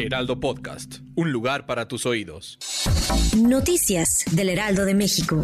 Heraldo Podcast, un lugar para tus oídos. Noticias del Heraldo de México.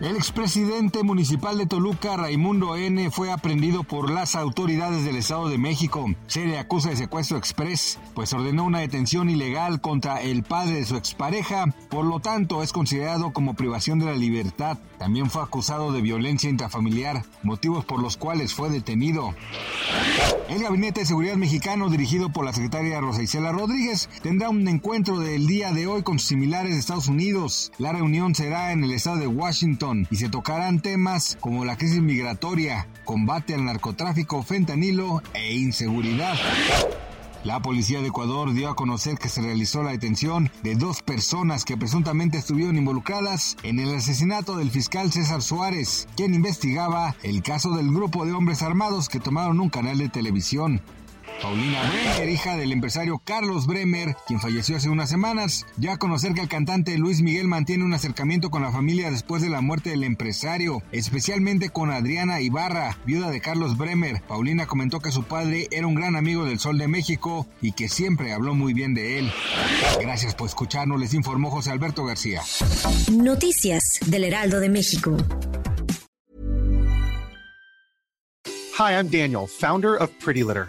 El expresidente municipal de Toluca, Raimundo N., fue aprendido por las autoridades del Estado de México. Se le acusa de secuestro express, pues ordenó una detención ilegal contra el padre de su expareja, por lo tanto es considerado como privación de la libertad. También fue acusado de violencia intrafamiliar, motivos por los cuales fue detenido. El Gabinete de Seguridad Mexicano, dirigido por la secretaria Rosa Isela Rodríguez, tendrá un encuentro del día de hoy con sus similares de Estados Unidos. La reunión será en el estado de Washington y se tocarán temas como la crisis migratoria, combate al narcotráfico, fentanilo e inseguridad. La policía de Ecuador dio a conocer que se realizó la detención de dos personas que presuntamente estuvieron involucradas en el asesinato del fiscal César Suárez, quien investigaba el caso del grupo de hombres armados que tomaron un canal de televisión. Paulina Bremer, hija del empresario Carlos Bremer, quien falleció hace unas semanas, dio a conocer que el cantante Luis Miguel mantiene un acercamiento con la familia después de la muerte del empresario, especialmente con Adriana Ibarra, viuda de Carlos Bremer. Paulina comentó que su padre era un gran amigo del Sol de México y que siempre habló muy bien de él. Gracias por escucharnos, les informó José Alberto García. Noticias del Heraldo de México. Hi, I'm Daniel, founder of Pretty Litter.